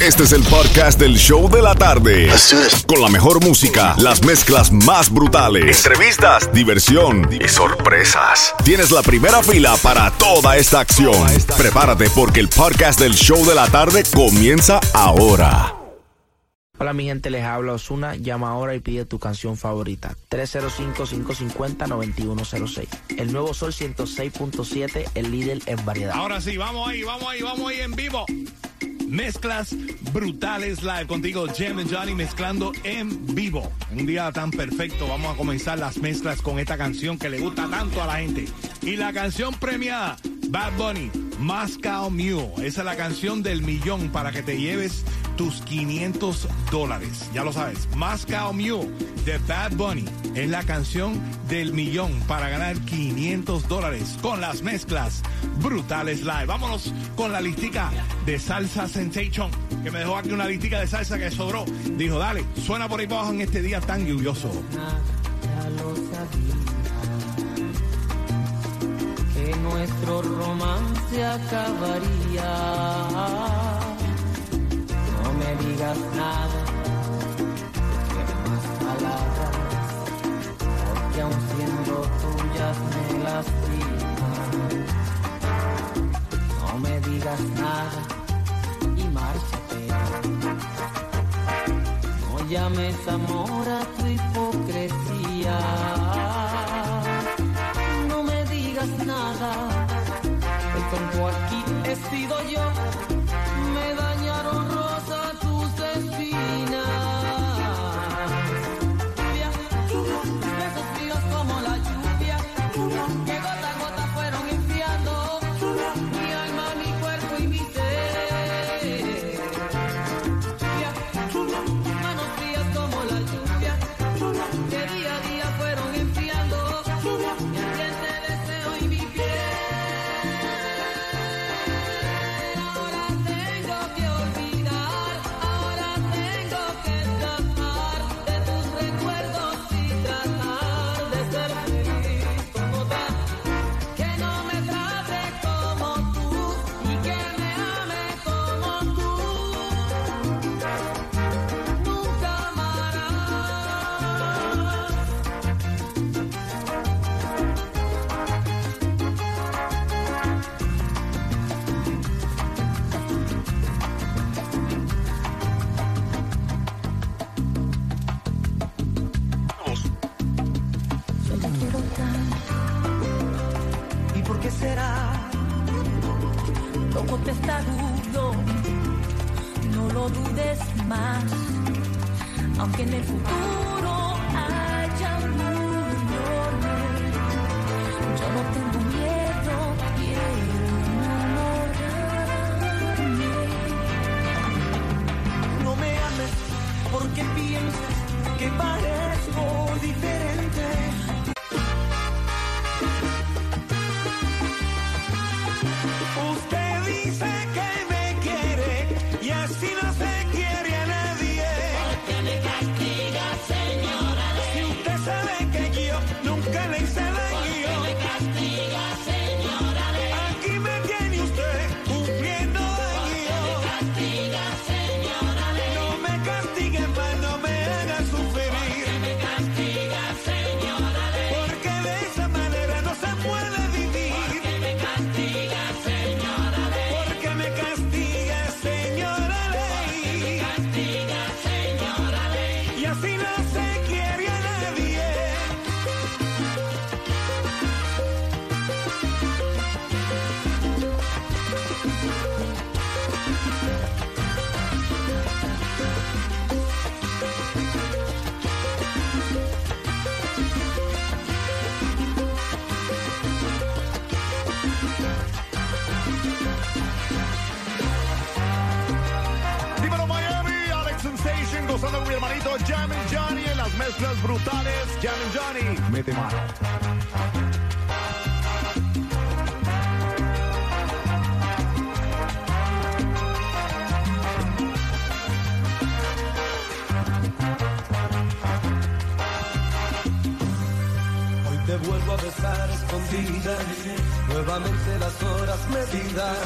Este es el podcast del show de la tarde. Con la mejor música, las mezclas más brutales, entrevistas, diversión y sorpresas. Tienes la primera fila para toda esta acción. Prepárate porque el podcast del show de la tarde comienza ahora. Hola mi gente, les habla Osuna. Llama ahora y pide tu canción favorita. 305-550-9106. El nuevo Sol 106.7, el líder en variedad. Ahora sí, vamos ahí, vamos ahí, vamos ahí en vivo. Mezclas brutales live contigo, Jam and Johnny mezclando en vivo. Un día tan perfecto, vamos a comenzar las mezclas con esta canción que le gusta tanto a la gente. Y la canción premiada, Bad Bunny, Moscow Mule. Esa es la canción del millón para que te lleves tus 500 dólares. Ya lo sabes, Moscow Mule de Bad Bunny es la canción del millón para ganar 500 dólares con las mezclas brutales live. Vámonos con la listica de Salsa Sensation, que me dejó aquí una listica de salsa que sobró. Dijo, dale, suena por ahí abajo en este día tan lluvioso. Ya lo sabía que nuestro romance acabaría. No me digas nada, que más palabras, porque aun siendo tuyas me lastiman. No me digas nada y márchate. No llames amor a tu sido yo. Porque piensas que parezco diferente. Jam Johnny en las mezclas brutales. Jam Johnny, mete mano. Te vuelvo a besar escondidas, nuevamente las horas medidas.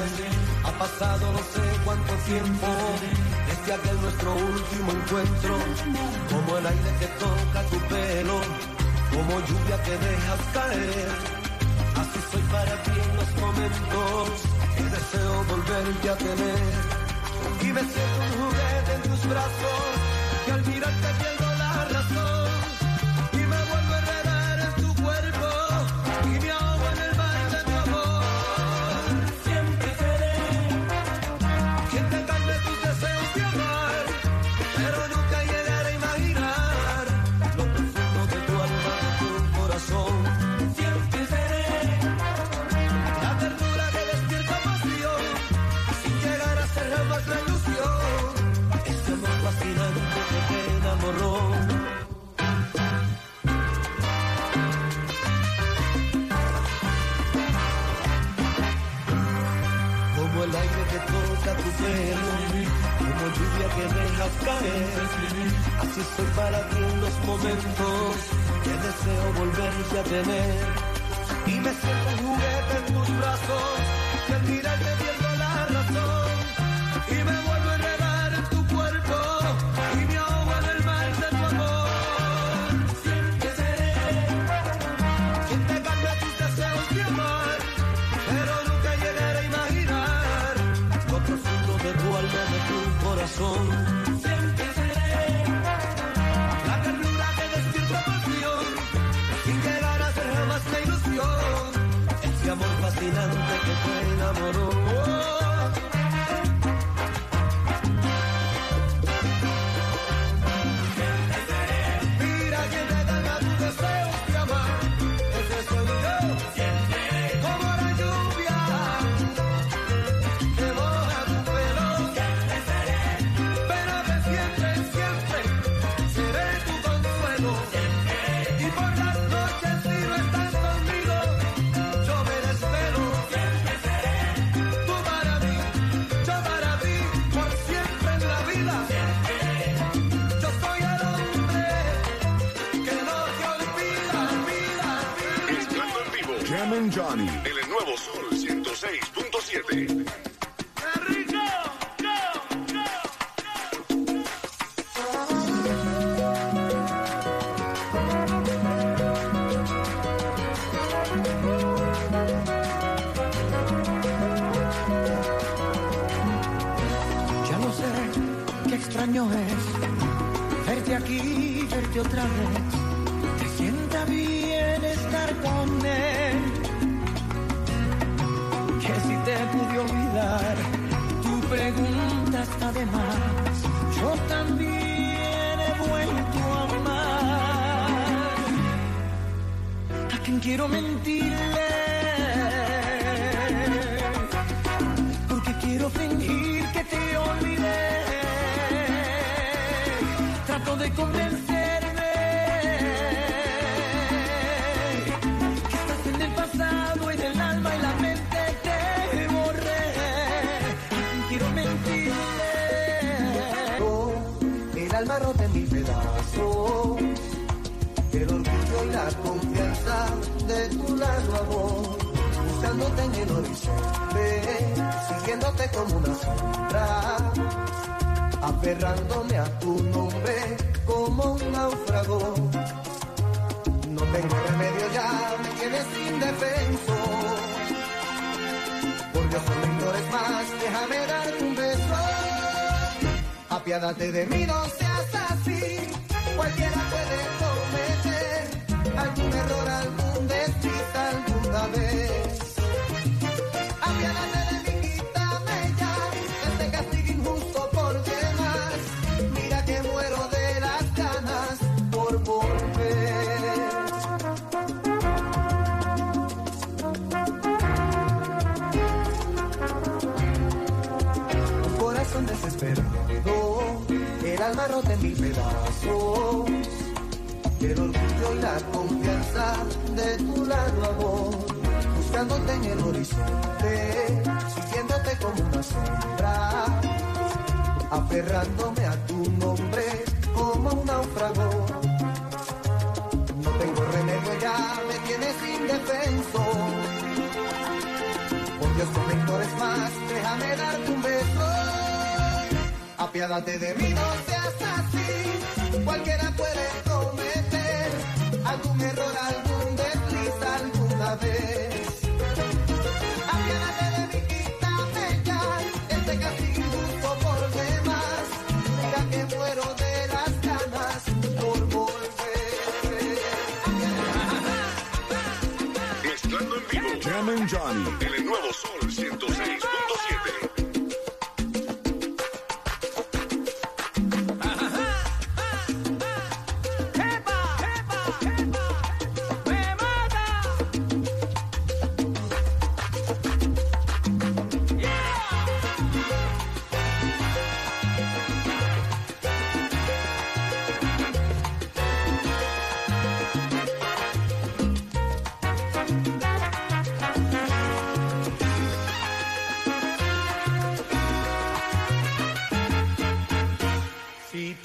Ha pasado no sé cuánto tiempo de aquel nuestro último encuentro, como el aire que toca tu pelo, como lluvia que dejas caer. Así soy para ti en los momentos que deseo volverte a tener. Y me un juguete en tus brazos, que al mirarte tener. Fascinante que te enamoró. Johnny. En el nuevo Sol 106.7. Ya lo sé, qué extraño es verte aquí, verte otra vez. Te sienta bien estar con olvidar, tu pregunta está de más. Yo también he vuelto a amar. A quien quiero mentirle porque quiero fingir que te olvidé. Trato de convencerme El orgullo y la confianza de tu lado amor buscándote en el horizonte, siguiéndote como una sombra, aferrándome a tu nombre como un náufrago. No tengo remedio ya, me tienes indefenso. Por Dios, no ignores más, déjame darte un beso. Apiádate de mí, no seas así. Cualquier el alma rota en mil pedazos. El orgullo y la confianza de tu lado amor, buscándote en el horizonte, siguiéndote como una sombra, aferrándome a tu nombre como un náufrago. No tengo remedio ya, me tienes indefenso. Por Dios, ignores más, déjame darte un beso. Apiádate de mí, no algún error, algún desliz alguna vez. Apiádate de mí, quítame ya este castigo injusto por demás. Mira que muero de las ganas por volver. Mezclando en vivo. Jam and Johnny. El nuevo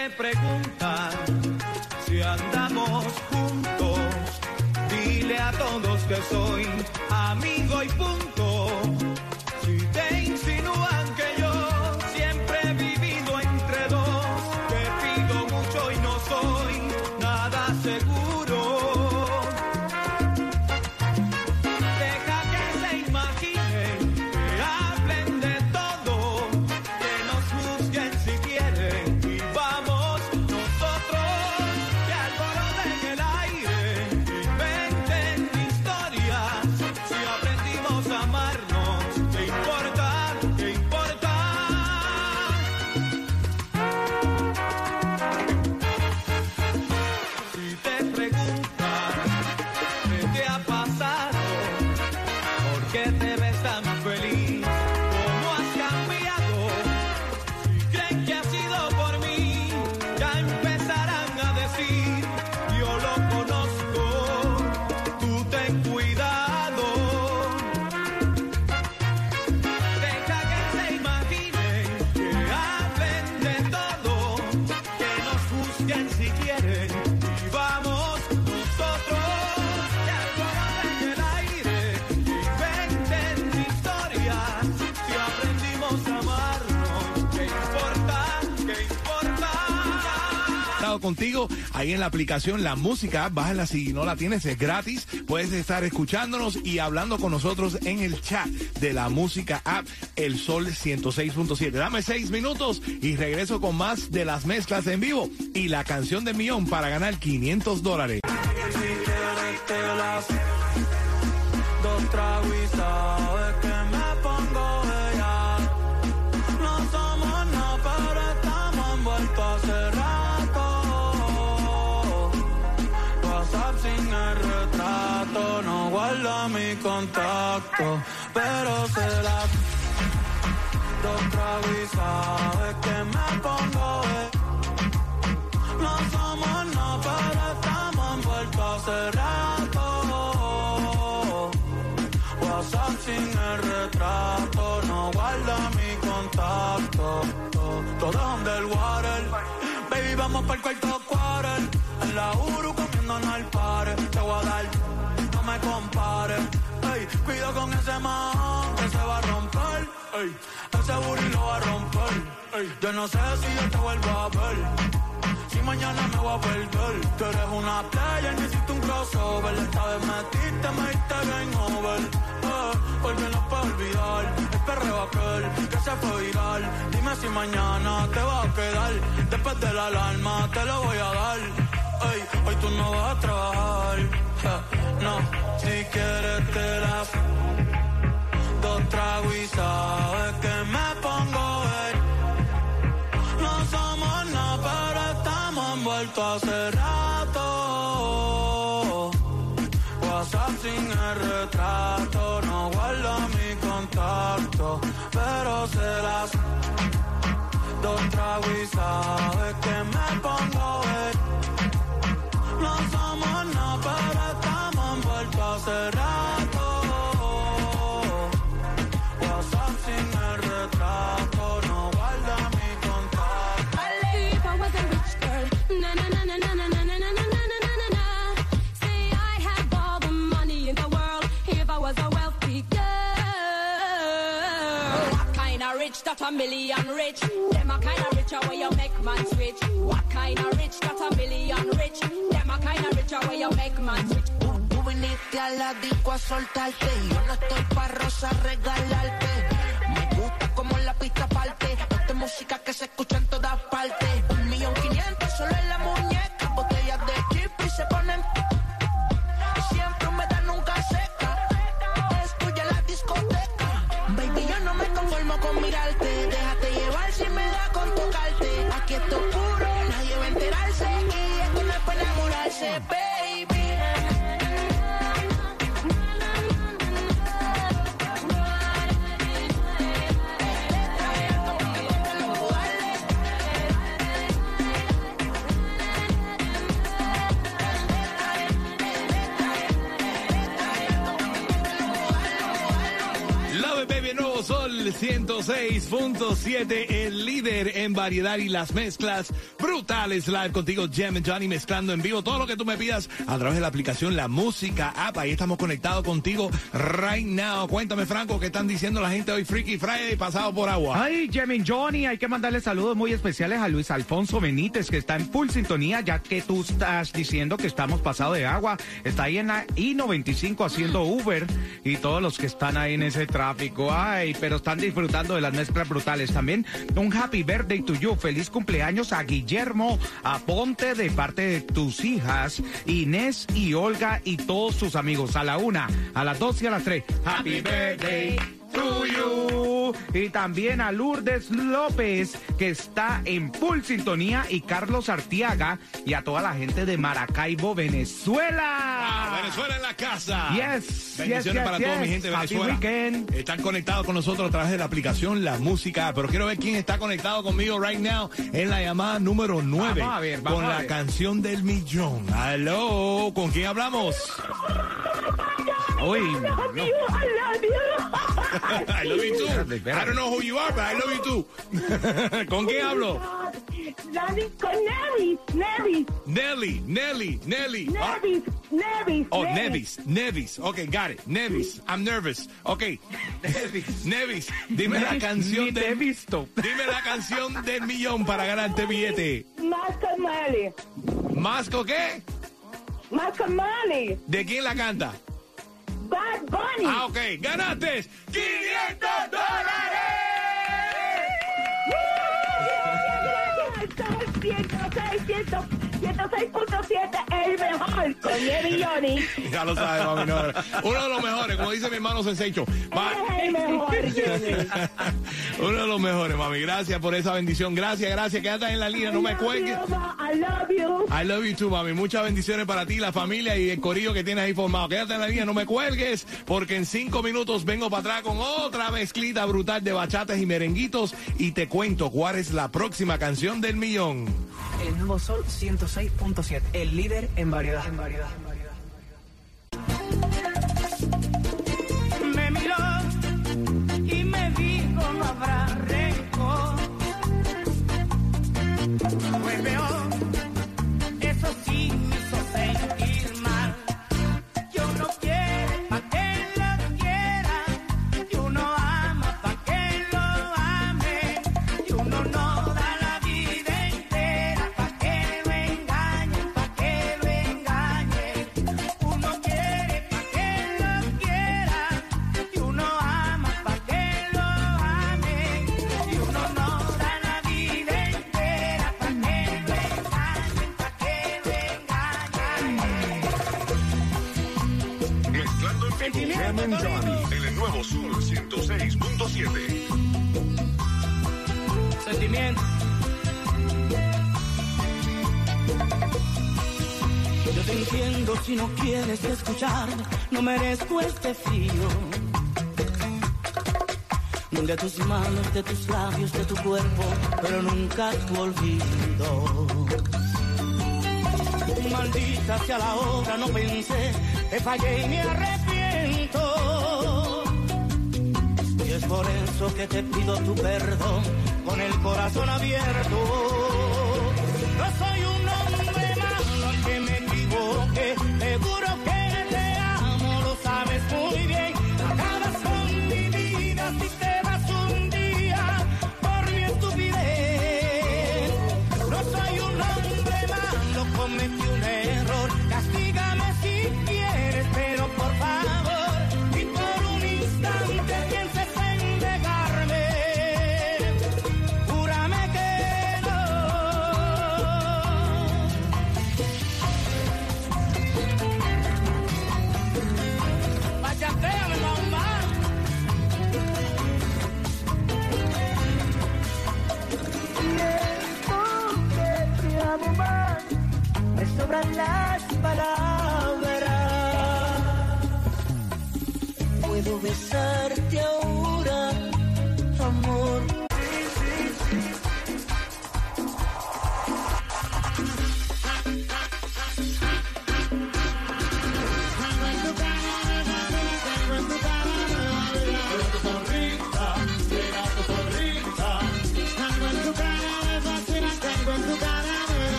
te preguntan si andamos juntos, dile a todos que soy amigo y punto. Contigo ahí en la aplicación La Música, bájala si no la tienes, es gratis. Puedes estar escuchándonos y hablando con nosotros en el chat de la música app El Sol 106.7. Dame seis minutos y regreso con más de las mezclas en vivo y la canción de millón para ganar 500 dólares. Mi contacto, pero se las dos sabes que me pongo. No somos nada, pero estamos envueltos hace rato. WhatsApp sin el retrato, no guarda mi contacto. Todo underwater, baby, vamos para el cuarto quarter. En la Uru comiéndonos al par, te voy a dar, no me compares. Ey, cuido con ese man que se va a romper. Ey, ese booty lo va a romper. Ey, yo no sé si yo te vuelvo a ver. Si mañana me voy a perder Tú eres una playa, necesito un crossover Esta vez metiste, me diste game over eh, Porque no puedo olvidar El perreo aquel que se fue viral Dime si mañana te va a quedar Después de la alarma te lo voy a dar Ey, hoy tú no vas a trabajar No, si quieres te las Dos tragos y sabes que me pongo ver no somos nada, pero estamos envueltos hace rato. WhatsApp sin el retrato, no guarda mi contacto, pero se las dos tragos y sabes que me pongo ver. That a million rich? Them a kind of richer where you make man switch. What kind of rich that a million rich? Them a kind of richer where you make man switch. Tú viniste a la disco a soltarte. Yo no estoy pa' rosa regalarte. Me gusta como la pista parte. Esta es música que se escucha en todas partes. Un millón quinientos solo en la muñeca. Enamorarse, baby. Sol 106.7, el líder en variedad y las mezclas brutales. Live contigo, Jem Johnny, mezclando en vivo todo lo que tú me pidas a través de la aplicación La Música App. Ahí estamos conectados contigo right now. Cuéntame, Franco, ¿qué están diciendo la gente hoy? Freaky Friday, pasado por agua. Ay, Jemin Johnny, hay que mandarle saludos muy especiales a Luis Alfonso Benítez, que está en full sintonía, ya que tú estás diciendo que estamos pasado de agua. Está ahí en la I-95 haciendo Uber y todos los que están ahí en ese tráfico. Ay, pero están disfrutando de las mezclas brutales. También un happy birthday to you. Feliz cumpleaños a Guillermo Aponte de parte de tus hijas, Inés y Olga y todos sus amigos. A la una, a las dos y a las tres. Happy birthday to you. Y también a Lourdes López, que está en full sintonía, y Carlos Artiaga, y a toda la gente de Maracaibo, Venezuela. Ah, Venezuela en la casa. Yes, Bendiciones yes, yes, para toda mi gente de Happy Venezuela. weekend. Están conectados con nosotros a través de la aplicación La Música. Pero quiero ver quién está conectado conmigo right now en la llamada número 9. Vamos a ver, vamos con a la ver. canción del millón. Aló, ¿con quién hablamos? Uy, no. I love you too. I don't know who you are, but I love you too. ¿Con quién hablo? Con Nevis, Nevis, Nelly, Nelly, Nelly. Ah, Nevis, Nevis. Oh, Nevis, Nevis. Okay, got it. Nevis. I'm nervous. Okay. Nevis, dime la canción ni te he del visto. Dime la canción del millón para ganarte billete. Más con Mali, ¿Masco qué? más con Mali. ¿De quién la canta? Bad Bunny. Ah, ok. ¡Ganaste 500 dólares! Gracias, 106.7, el mejor, con Johnny. Ya lo sabes, mami. no. Uno de los mejores, como dice mi hermano Sensecho. Es el mejor. Uno de los mejores, mami. Gracias por esa bendición. Gracias, gracias. Quédate en la línea, no me cuelgues. I love you. I love you too, mami. Muchas bendiciones para ti, la familia y el corillo que tienes ahí formado. Quédate en la línea, no me cuelgues, porque en cinco minutos vengo para atrás con otra mezclita brutal de bachatas y merenguitos y te cuento cuál es la próxima canción del millón. El nuevo Sol 106.7, el líder en variedad. En variedad. Me Fue peor, si no quieres escuchar, no merezco este frío. De tus manos, de tus labios, de tu cuerpo, pero nunca tu olvido. Maldita sea la hora, no pensé, te fallé y me arrepiento. Y es por eso que te pido tu perdón con el corazón abierto.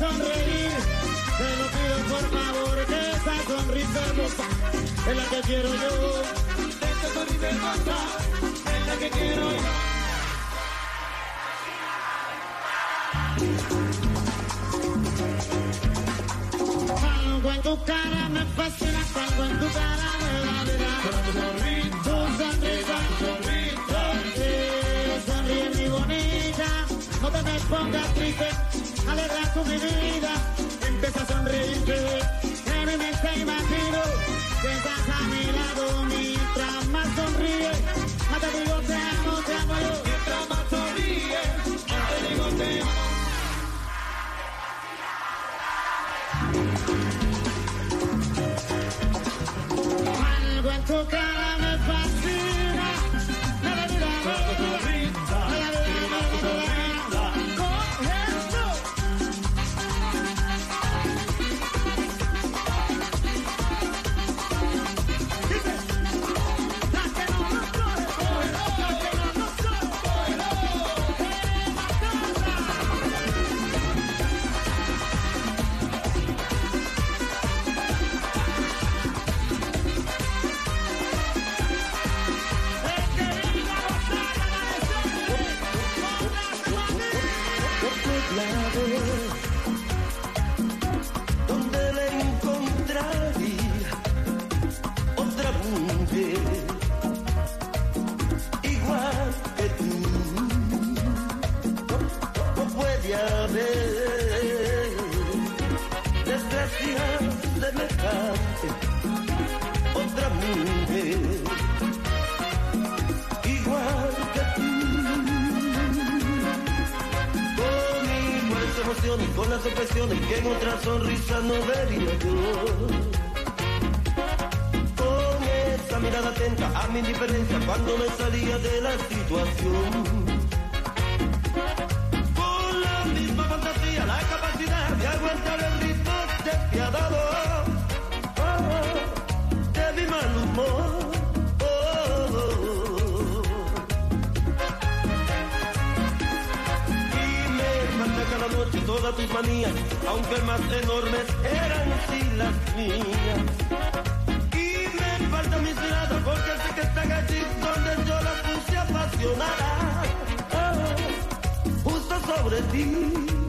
Sonreír, te lo pido por favor. Que esa sonrisa hermosa es la que quiero yo. Esa sonrisa hermosa es la que quiero yo. Algo en tu cara me fascina, algo en tu cara me da vida. Tu sonrisa, tu sonrisa, eh, sonríe mi bonita. No te me pongas triste, alegra tu mi vida. Empieza a sonreírte, en mi mente imagino que estás a mi lado mientras más sonríe. Más te digo te amo, te amo yo. Mientras más sonríe, más te digo te amo. Emociones, con las opresiones que en otra sonrisa no vería yo. Con esa mirada atenta a mi indiferencia cuando me salía de la situación. Tus manías, aunque más enormes eran sí las mías. Y me faltan mis miradas porque sé que están allí donde yo las puse apasionada, oh, justo sobre ti.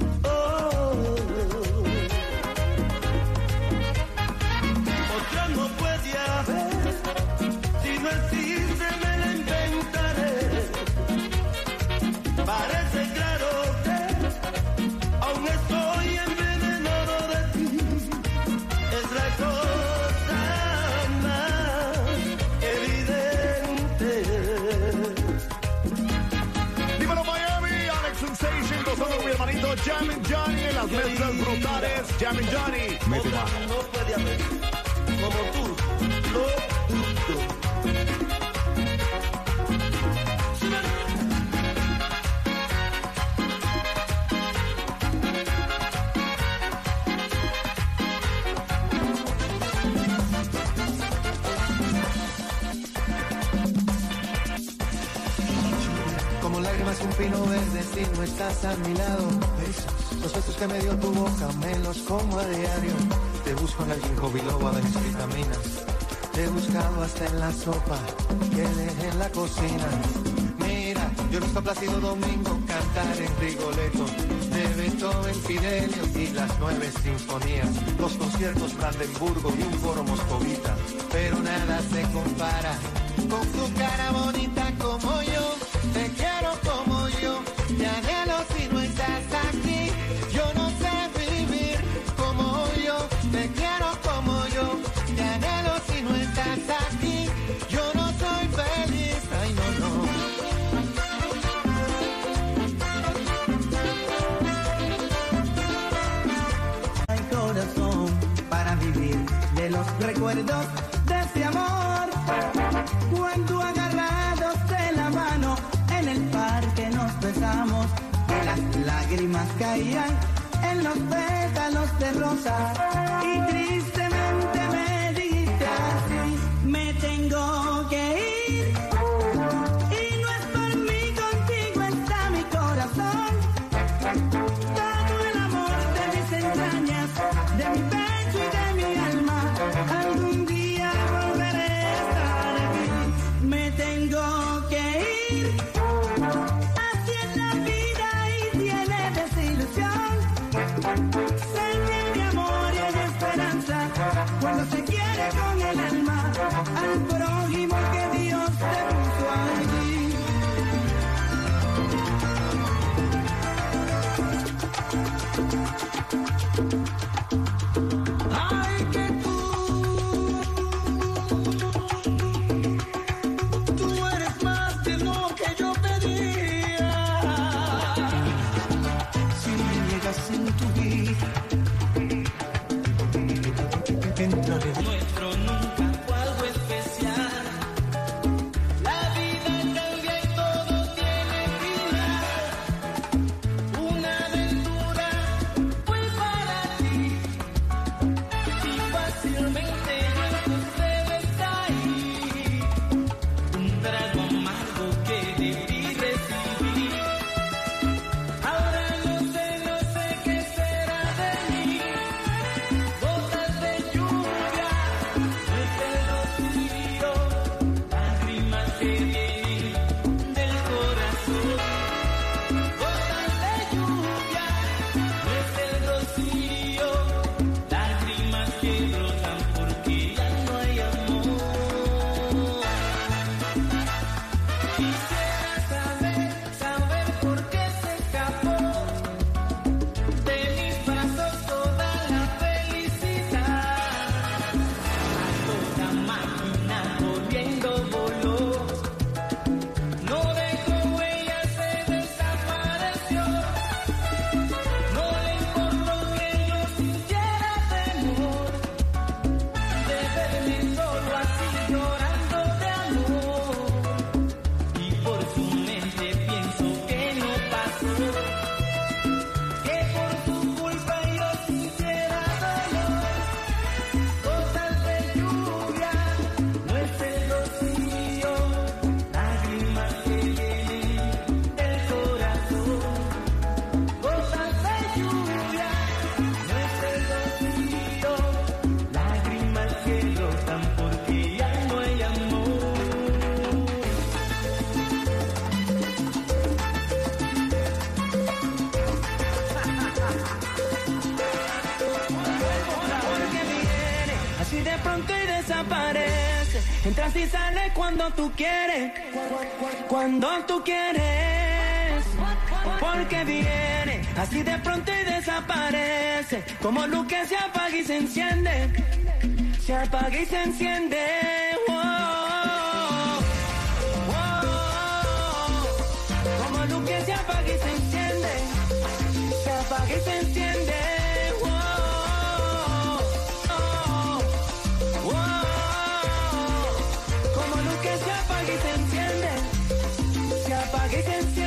Hermanito Johnny en las mezclas brutales. Jammin' Johnny. No puede haber como tú lo Vino verde si no estás a mi lado. Los besos que me dio tu boca me los como a diario. Te busco en el ginkgo biloba de mis vitaminas. Te he buscado hasta en la sopa que dejé en la cocina. Mira, yo he visto a Plácido Domingo cantar en Rigoletto. De Beethoven, Fidelio y las nueve sinfonías. Los conciertos Brandenburgo y un foro moscovita. Pero nada se compara con tu cara bonita como yo. recuerdos de ese amor. Cuando agarrados de la mano en el parque nos besamos, y las lágrimas caían en los pétalos de rosa y tristemente me dijiste así, me tengo que and put on cuando tú quieres, cuando tú quieres, porque viene así de pronto y desaparece, como luz que se apaga y se enciende, se apaga y se enciende. Agency.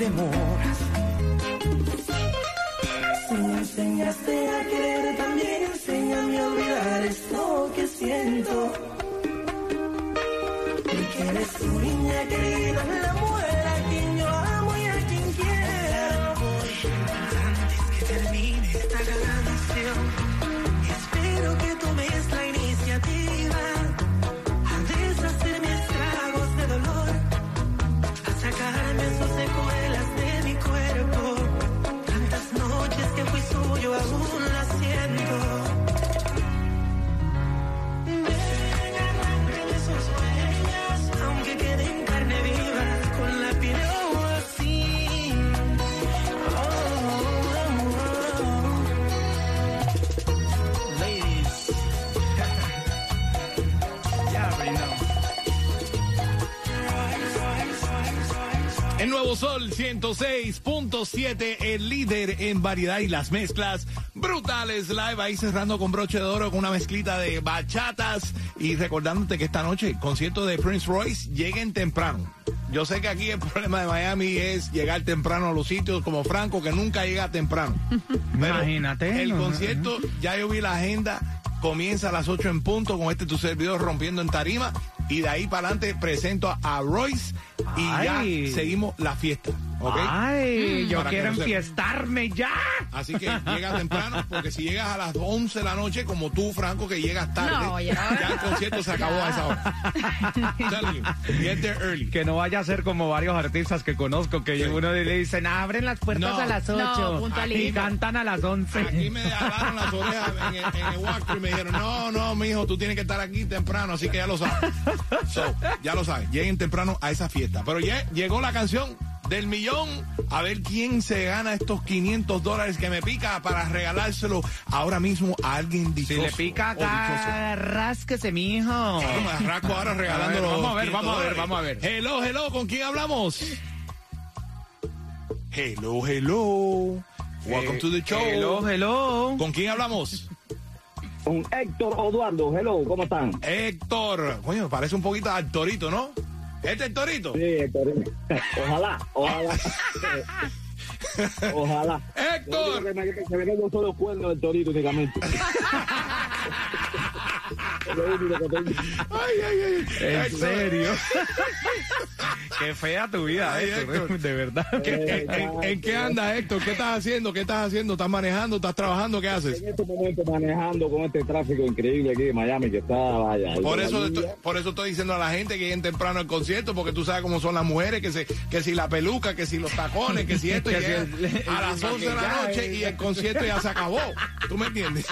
Si me enseñaste a querer, también enséñame a olvidar esto que siento. Y que eres tu niña querida, la 106.7, el líder en variedad y las mezclas brutales live. Ahí cerrando con broche de oro con una mezclita de bachatas. Y recordándote que esta noche, concierto de Prince Royce, lleguen temprano. Yo sé que aquí el problema de Miami es llegar temprano a los sitios como Franco, que nunca llega temprano. Pero Imagínate, El no, no, concierto, ya yo vi la agenda, comienza a las 8 en punto con este tu servidor rompiendo en tarima. Y de ahí para adelante presento a Royce y Ay. ya seguimos la fiesta. Ay, yo Para que quiero enfiestarme ya. Así que llega temprano, porque si llegas a las 11 de la noche, como tú, Franco, que llegas tarde, No, ya. ya el concierto se acabó a esa hora. Telling you, get there early. Que no vaya a ser como varios artistas que conozco que uno le dicen, abren las puertas No. a las No, 8 y puntualito. cantan a las 11. Aquí me jalaron las orejas en el, en el walkthrough y me dijeron, no, no, mijo, tú tienes que estar aquí temprano, así que ya lo sabes. So, ya lo sabes, lleguen temprano a esa fiesta. Pero ya llegó la canción del millón, a ver quién se gana estos 500 dólares que me pica para regalárselo ahora mismo a alguien Si dichoso. le pica acá, rásquese, mijo. Claro, me ahora regalándolo. A ver, vamos a ver, 500 vamos a ver, vamos a ver. Hello, hello, ¿con quién hablamos? Hello, hello. Welcome to the show. Hello, hello. ¿Con quién hablamos? Con Héctor Eduardo, hello, ¿cómo están? Héctor. Coño, parece un poquito al Torito, ¿no? ¿Este es Torito? Sí, Héctor. Ojalá, ojalá. ojalá. Héctor. Que me, que me quedo solo cuernos del torito únicamente. Es lo único que tengo. Ay, ay, ay. ¿En serio? Qué fea tu vida, Ay, Héctor, Héctor. de verdad. ¿Qué- en, en- en qué andas, Héctor? ¿Qué estás haciendo? ¿Qué estás haciendo? ¿Estás manejando? ¿Estás trabajando? ¿Qué haces? En este momento manejando con este tráfico increíble aquí de Miami que está, vaya. Por eso, estoy, por eso estoy diciendo a la gente que lleguen temprano al concierto, porque tú sabes cómo son las mujeres, que, se, que si la peluca, que si los tacones, que si esto, y Que si llegan el- a las el 11 de la noche y el concierto ya se acabó. ¿Tú me entiendes?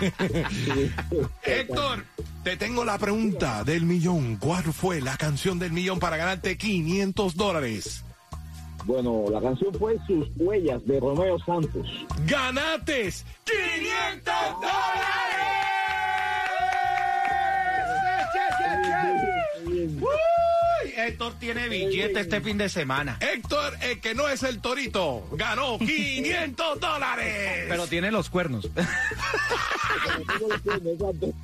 Héctor, te tengo la pregunta del millón. ¿Cuál fue la canción del millón para ganarte 500 dólares? Bueno, la canción fue Sus Huellas de Romeo Santos. ¡Ganates 500 dólares! Uy, Héctor tiene billete este fin de semana. Héctor, el que no es el torito, ganó 500 dólares. Pero tiene los cuernos.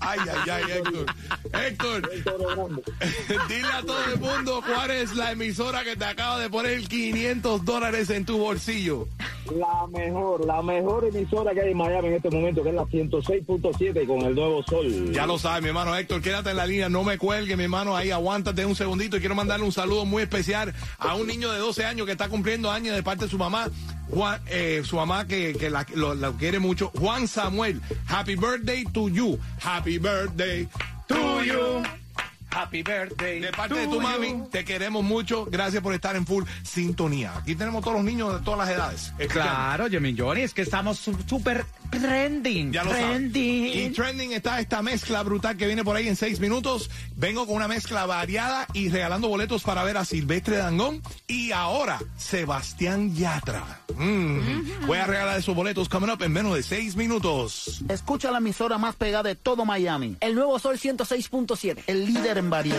Ay, ay, ay, Héctor. Héctor, dile a todo el mundo cuál es la emisora que te acaba de poner 500 dólares en tu bolsillo. La mejor, la mejor emisora que hay en Miami en este momento, que es la 106.7 con el nuevo sol. Ya lo sabes, mi hermano Héctor, quédate en la línea, no me cuelgue, mi hermano, ahí aguántate un segundito y quiero mandarle un saludo muy especial a un niño de 12 años que está cumpliendo años de parte de su mamá, Juan, eh, su mamá que, que la, lo, quiere mucho, Juan Samuel. Happy birthday to you. Happy birthday to you. Happy birthday. De parte de to tu you. mami, te queremos mucho. Gracias por estar en full sintonía. Aquí tenemos todos los niños de todas las edades. escuchando. Claro, Jimmy Johnny, es que estamos su- súper trending. Ya lo sabes. trending. Y trending está esta mezcla brutal que viene por ahí en seis minutos. Vengo con una mezcla variada y regalando boletos para ver a Silvestre Dangón y ahora Sebastián Yatra. Mm. Voy a regalar esos boletos coming up en menos de seis minutos. Escucha la emisora más pegada de todo Miami. El nuevo Sol 106.7. El líder en variedad.